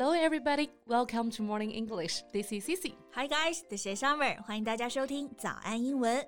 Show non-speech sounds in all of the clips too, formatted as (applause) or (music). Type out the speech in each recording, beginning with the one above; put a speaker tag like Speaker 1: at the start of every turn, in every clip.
Speaker 1: Hello, everybody. Welcome to Morning English. This is Cici.
Speaker 2: Hi guys, this is Summer. 欢迎大家收听早安英文。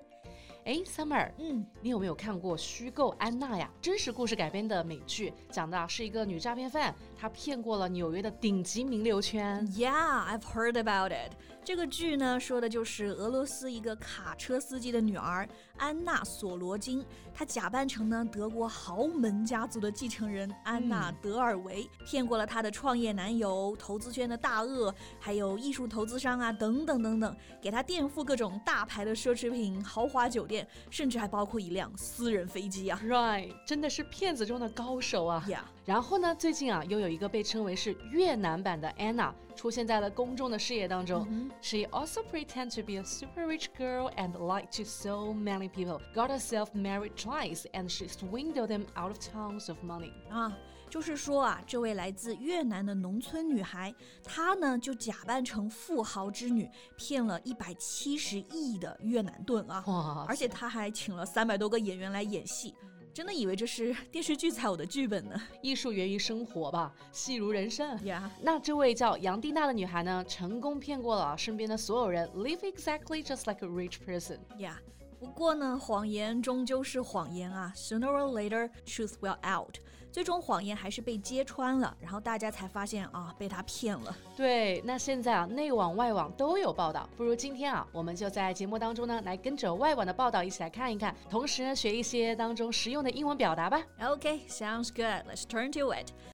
Speaker 1: 哎，Summer，嗯，你有没有看过《虚构安娜》呀？真实故事改编的美剧，讲的是一个女诈骗犯，她骗过了纽约的顶级名流圈。
Speaker 2: Yeah, I've heard about it. 这个剧呢，说的就是俄罗斯一个卡车司机的女儿安娜·索罗金，她假扮成呢德国豪门家族的继承人安娜·德尔维，骗过了她的创业男友、投资圈的大鳄，还有艺术投资商啊，等等等等，给她垫付各种大牌的奢侈品、豪华酒店。甚至还包括一辆私人飞机啊
Speaker 1: ！Right，真的是骗子中的高手啊
Speaker 2: ！Yeah，
Speaker 1: 然后呢，最近啊，又有一个被称为是越南版的 Anna 出现在了公众的视野当中。Mm hmm. She also pretend to be a super rich girl and lied to so many people. Got herself married twice, and she swindled them out of tons of money.
Speaker 2: 啊，就是说啊，这位来自越南的农村女孩，她呢就假扮成富豪之女，骗了一百七十亿的越南盾啊！哇，而且她还请了三百多个演员来演戏。真的以为这是电视剧才有的剧本呢？(laughs)
Speaker 1: 艺术源于生活吧，戏如人生
Speaker 2: 呀。
Speaker 1: 那这位叫杨蒂娜的女孩呢，成功骗过了身边的所有人，live exactly just like a rich person。
Speaker 2: 呀。不过呢，谎言终究是谎言啊，sooner or later truth will out。最终谎言还是被揭穿了，然后大家才发现啊，被他骗了。
Speaker 1: 对，那现在啊，内网外网都有报道，不如今天啊，我们就在节目当中呢，来跟着外网的报道一起来看一看，同时呢，学一些当中实用的英文表达吧。
Speaker 2: OK，sounds good. Let's turn to it.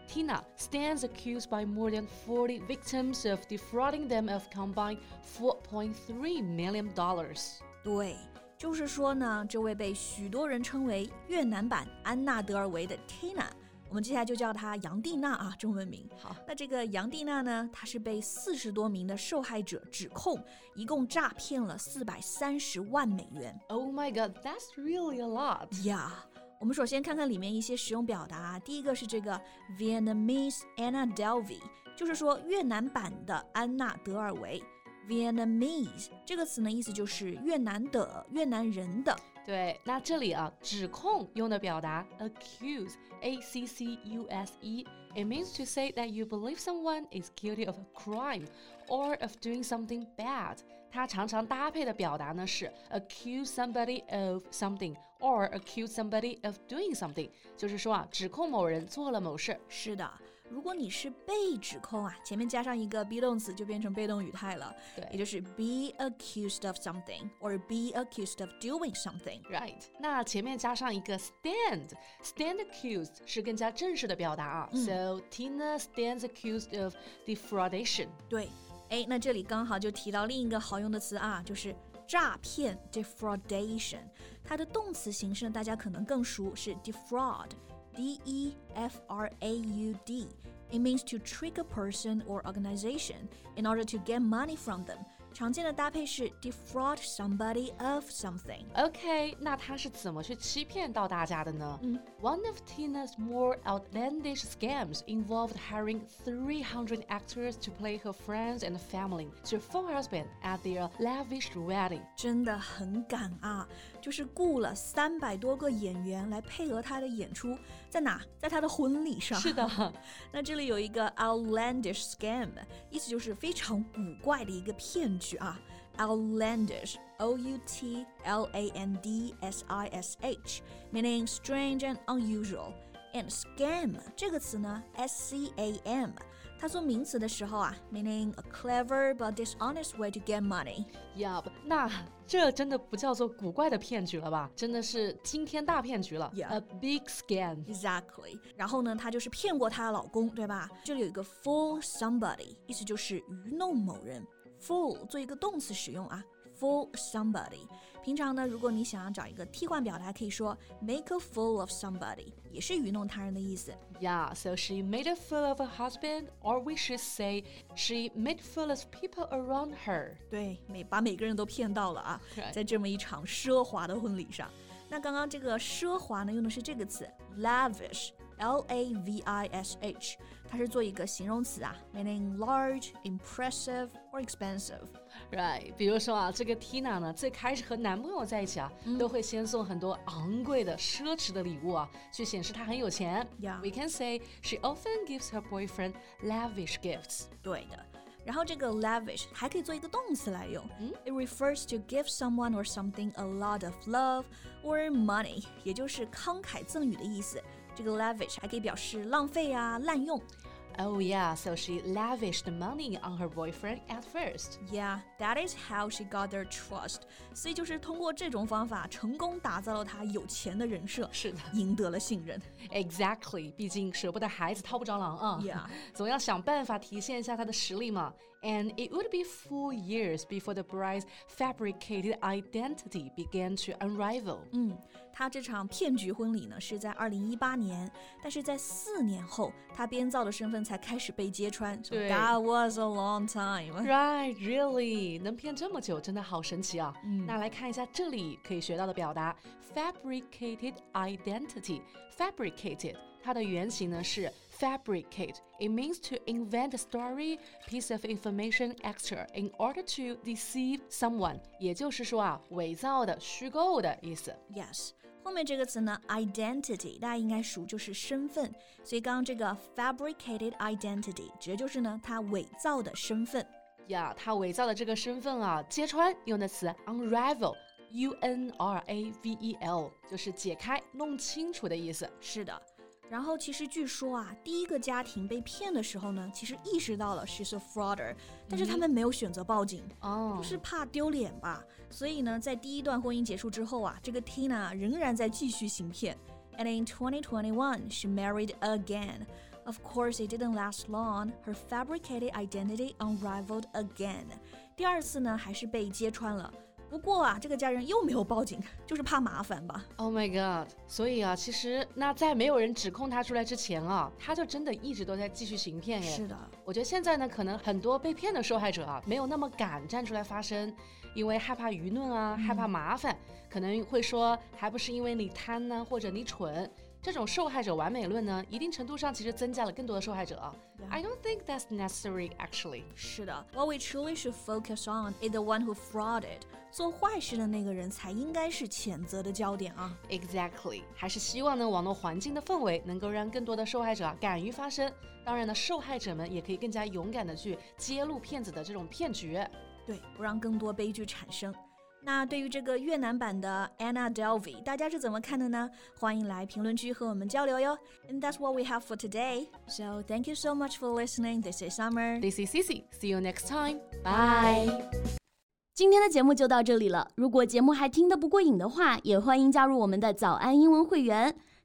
Speaker 1: Tina stands accused by more than 40 victims of defrauding them of combined 4.3 million dollars.
Speaker 2: 对，就是说呢，这位被许多人称为越南版安娜德尔维的 Tina，我们接下来就叫她杨蒂娜啊，中文名。
Speaker 1: 好，
Speaker 2: 那这个杨蒂娜呢，她是被四十多名的受害者指控，一共诈骗了四百三十万美元。
Speaker 1: Oh my God, that's really a lot.
Speaker 2: Yeah. 我们首先看看里面一些实用表达。第一个是这个 Vietnamese Anna Delvey，就是说越南版的安娜德尔维。Vietnamese 这个词呢，意思就是越南的、越南人的。
Speaker 1: 对，那这里啊，指控用的表达 accuse，a c c u s e，it means to say that you believe someone is guilty of a crime or of doing something bad。它常常搭配的表达呢是 accuse somebody of something or accuse somebody of doing something，就是说啊，指控某人做了某事。
Speaker 2: 是的。如果你是被指控啊，前面加上一个 be 动词就变成被动语态了，
Speaker 1: 对，
Speaker 2: 也就是 be accused of something or be accused of doing
Speaker 1: something。Right，那前面加上一个 stand，stand accused 是更加正式的表达啊。嗯、so Tina stands accused of defraudation。
Speaker 2: 对，哎，那这里刚好就提到另一个好用的词啊，就是 诈骗 defraudation。它的动词形式大家可能更熟是 defraud。D E F R A U D. It means to trick a person or organization in order to get money from them. 常见的搭配是 defraud somebody of
Speaker 1: something。OK，那他是怎么去欺骗到大家的呢？嗯，One of Tina's more outlandish scams involved hiring 300 actors to play her friends and family to phone husband at their lavish wedding。
Speaker 2: 真的很敢啊！就是雇了三百多个演员来配合她的演出，在哪？在她的婚礼上。
Speaker 1: 是的。
Speaker 2: 那这里有一个 (laughs) outlandish scam，意思就是非常古怪的一个骗。 句啊，outlandish, O U T L A N D S I S H, meaning strange and unusual. And scam 这个词呢，S C A M，它做名词的时候啊，meaning a clever but dishonest way to get
Speaker 1: money。Yup，那这真的不叫做古怪的骗局了吧？真的是惊天大骗局了。
Speaker 2: Yeah，a
Speaker 1: big
Speaker 2: scam。Exactly。然后呢，她就是骗过她的老公，对吧？这里有一个 fool somebody，意思就是愚弄某人。 Fool 做一个动词使用啊 fool somebody。平常呢，如果你想要找一个替换表达，可以说 make a fool of somebody，也是愚弄他人的意思。
Speaker 1: Yeah, so she made a fool of her husband, or we should say she made fool of people around her.
Speaker 2: 对，每把每个人都骗到了啊，在这么一场奢华的婚礼上。那刚刚这个奢华呢，用的是这个词 lavish，l a v i s h，它是做一个形容词啊，meaning large, impressive or
Speaker 1: expensive。Right，比如说啊，这个 Tina 呢，最开始和男朋友在一起啊，都会先送很多昂贵的、奢侈的礼物啊，去显示她很有钱。
Speaker 2: Yeah，we
Speaker 1: can say she often gives her boyfriend lavish gifts。
Speaker 2: 对的。然后这个 lavish 还可以做一个动词来用，it refers to give someone or something a lot of love or money，也就是慷慨赠予的意思。 这个 lavish 还可以表示浪费啊、滥用。
Speaker 1: Oh, yeah, so she lavished money on her boyfriend at first.
Speaker 2: Yeah, that is how she got their trust. 所以就是通过这种方法，成功打造了她有钱的人设，
Speaker 1: 是的，
Speaker 2: 赢得了信任。
Speaker 1: Exactly，毕竟舍不得孩子套不着狼啊。
Speaker 2: Yeah，
Speaker 1: 总要想办法体现一下她的实力嘛。 And it would be four years before the bride's fabricated identity began to unravel.
Speaker 2: 嗯。他这场骗局婚礼呢是在二零一八年，但是在四年后，他编造的身份才开始被揭穿。
Speaker 1: 对，
Speaker 2: That was a long time.
Speaker 1: Right, really，能骗这么久，真的好神奇啊！嗯，那来看一下这里可以学到的表达：fabricated identity。fabricated 它的原型呢是 fabricate. It means to invent a story, piece of information extra in order to deceive someone. 也就是说啊，伪造的、虚构的意思。
Speaker 2: Yes. 后面这个词呢，identity，大家应该熟，就是身份。所以刚刚这个 fabricated identity 指的就是呢，他伪造的身份。
Speaker 1: 呀，他伪造的这个身份啊，揭穿用的词 unravel，u n r a v e l，就是解开、弄清楚的意思。
Speaker 2: 是的。 然后其实据说啊，第一个家庭被骗的时候呢，其实意识到了 she's a frauder，但是他们没有选择报警，
Speaker 1: 哦，
Speaker 2: 就是怕丢脸吧。所以呢，在第一段婚姻结束之后啊，这个 Tina 仍然在继续行骗。And in 2021, she married again. Of course, it didn't last long. Her fabricated identity unraveled again. 第二次呢，还是被揭穿了。 不过啊，这个家人又没有报警，就是怕麻烦吧。
Speaker 1: Oh my god！所以啊，其实那在没有人指控他出来之前啊，他就真的一直都在继续行骗。
Speaker 2: 是的，
Speaker 1: 我觉得现在呢，可能很多被骗的受害者啊，没有那么敢站出来发声，因为害怕舆论啊，害怕麻烦，可能会说还不是因为你贪呢，或者你蠢。这种受害者完美论呢，一定程度上其实增加了更多的受害者啊。I don't think that's necessary, actually.
Speaker 2: 是的，What we truly should focus on is the one who frauded. 做坏事的那个人才应该是谴责的焦点啊。
Speaker 1: Exactly，还是希望呢，网络环境的氛围能够让更多的受害者敢于发声。当然呢，受害者们也可以更加勇敢的去揭露骗子的这种骗局。
Speaker 2: 对，不让更多悲剧产生。那对于这个越南版的 Anna Delvey，大家是怎么看的呢？欢迎来评论区和我们交流哟。And that's what we have for today. So thank you so much for listening. This is Summer.
Speaker 1: This is Cici. See you next time. Bye.
Speaker 3: 今天的节目就到这里了。如果节目还听得不过瘾的话，也欢迎加入我们的早安英文会员。